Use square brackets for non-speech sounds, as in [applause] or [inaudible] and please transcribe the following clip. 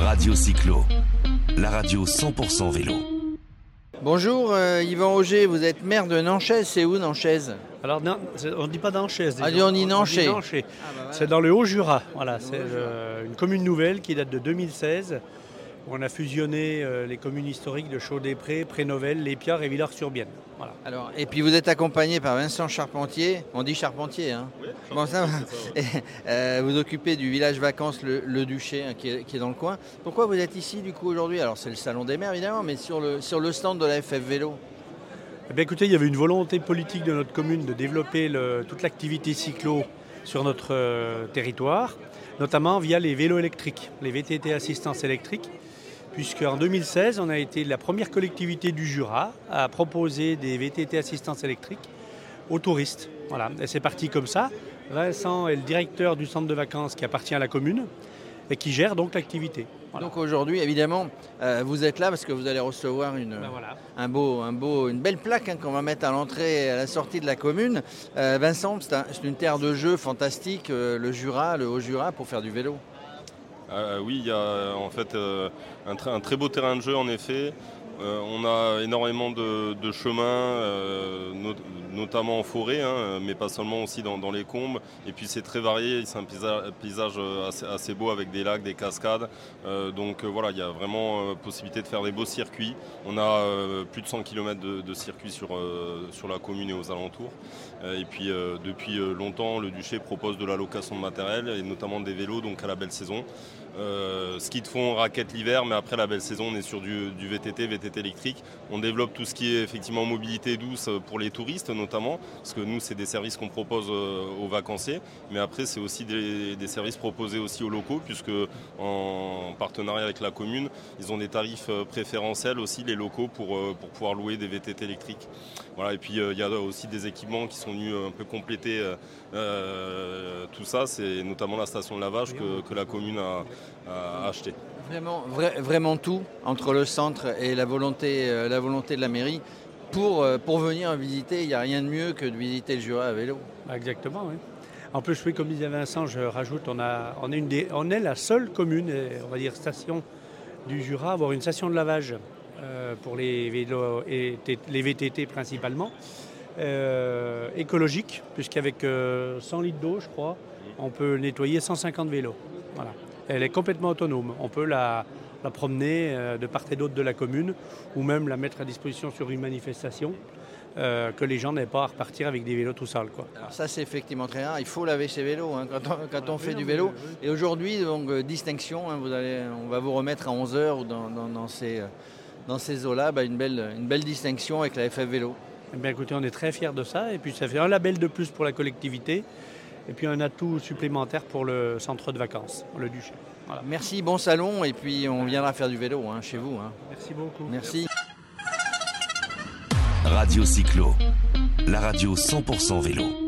Radio Cyclo, la radio 100% vélo. Bonjour euh, Yvan Auger, vous êtes maire de Nanchaise, c'est où Nanchaise Alors, non, on ne dit pas Nanchaise. Ah, on dit. Nanchay. Ah, bah, C'est dans le Haut-Jura. Voilà, c'est euh, une commune nouvelle qui date de 2016. On a fusionné euh, les communes historiques de Chaudet-Pré, Prénovel, Lépiard et Villars-sur-Bienne. Voilà. Alors, et puis vous êtes accompagné par Vincent Charpentier, on dit Charpentier, hein Bon, ça va. Et, [laughs] euh, vous occupez du village vacances Le, Le Duché, hein, qui, est, qui est dans le coin. Pourquoi vous êtes ici du coup aujourd'hui? Alors c'est le salon des maires évidemment, mais sur le, sur le stand de la FF Vélo. Eh bien, écoutez, il y avait une volonté politique de notre commune de développer le- toute l'activité cyclo sur notre euh, territoire, notamment via les vélos électriques, les VTT assistance électrique, puisque en 2016, on a été la première collectivité du Jura à proposer des VTT assistance électrique aux touristes. Voilà, et c'est parti comme ça. Vincent est le directeur du centre de vacances qui appartient à la commune et qui gère donc l'activité. Voilà. Donc aujourd'hui, évidemment, euh, vous êtes là parce que vous allez recevoir une, Ben voilà. un beau, un beau, une belle plaque hein, qu'on va mettre à l'entrée et à la sortie de la commune. Euh, Vincent, c'est un- c'est une terre de jeu fantastique, euh, le Jura, le Haut-Jura, pour faire du vélo. Euh, oui, il y a en fait euh, un, très- un très beau terrain de jeu en effet. Euh, on a énormément de, de chemins, euh, notamment en forêt, hein, mais pas seulement aussi dans, les combes. Et puis c'est très varié, c'est un paysage, euh, assez, beau avec des lacs, des cascades. Euh, donc euh, voilà, il y a vraiment possibilité de faire des beaux circuits. On a plus de 100 km de, circuits sur, sur la commune et aux alentours. Et puis depuis longtemps, le Duché propose de la location de matériel et notamment des vélos donc à la belle saison. Euh, ski de fond, raquettes l'hiver, mais après la belle saison, on est sur du, du VTT, VTT électrique. On développe tout ce qui est effectivement mobilité douce pour les touristes notamment, parce que nous, c'est des services qu'on propose euh, aux vacanciers, mais après, c'est aussi des, services proposés aussi aux locaux, puisque en partenariat avec la commune, ils ont des tarifs euh, préférentiels aussi, les locaux, pour, euh, pour pouvoir louer des VTT électriques. Voilà, et puis il y a aussi des équipements qui sont venus un peu compléter tout ça, c'est notamment la station de lavage que, la commune a, a acheté. Vraiment, vra- vraiment tout entre le centre et la volonté, la volonté de la mairie. Pour, euh, pour venir visiter, il n'y a rien de mieux que de visiter le Jura à vélo. Exactement, oui. En plus, comme disait Vincent, je rajoute, on, a, on, est, une on est la seule commune, euh, on va dire station du Jura, à avoir une station de lavage euh, pour les, vélos et les VTT principalement, écologique, puisqu'avec euh, 100 litres d'eau, je crois, on peut nettoyer 150 vélos. Elle est complètement autonome. On peut la, la promener euh, de part et d'autre de la commune, ou même la mettre à disposition sur une manifestation. euh, que les gens n'aient pas à repartir avec des vélos tout sales. Quoi. Alors ça c'est effectivement très rare. Il faut laver ses vélos hein, quand on, quand on Oui, fait du vélo. Et aujourd'hui, donc euh, distinction, hein, vous allez, on va vous remettre à 11h ou dans, dans- dans ces, dans ces eaux-là bah, une, belle, une belle distinction avec la FF Vélo. Eh bien, écoutez, on est très fiers de ça. Et puis, ça fait un label de plus pour la collectivité. Et puis, un atout supplémentaire pour le centre de vacances, le Duché. Voilà. Merci, bon salon et puis on viendra faire du vélo hein, chez vous. hein. Merci beaucoup. Merci. Radio Cyclo, la radio 100% vélo.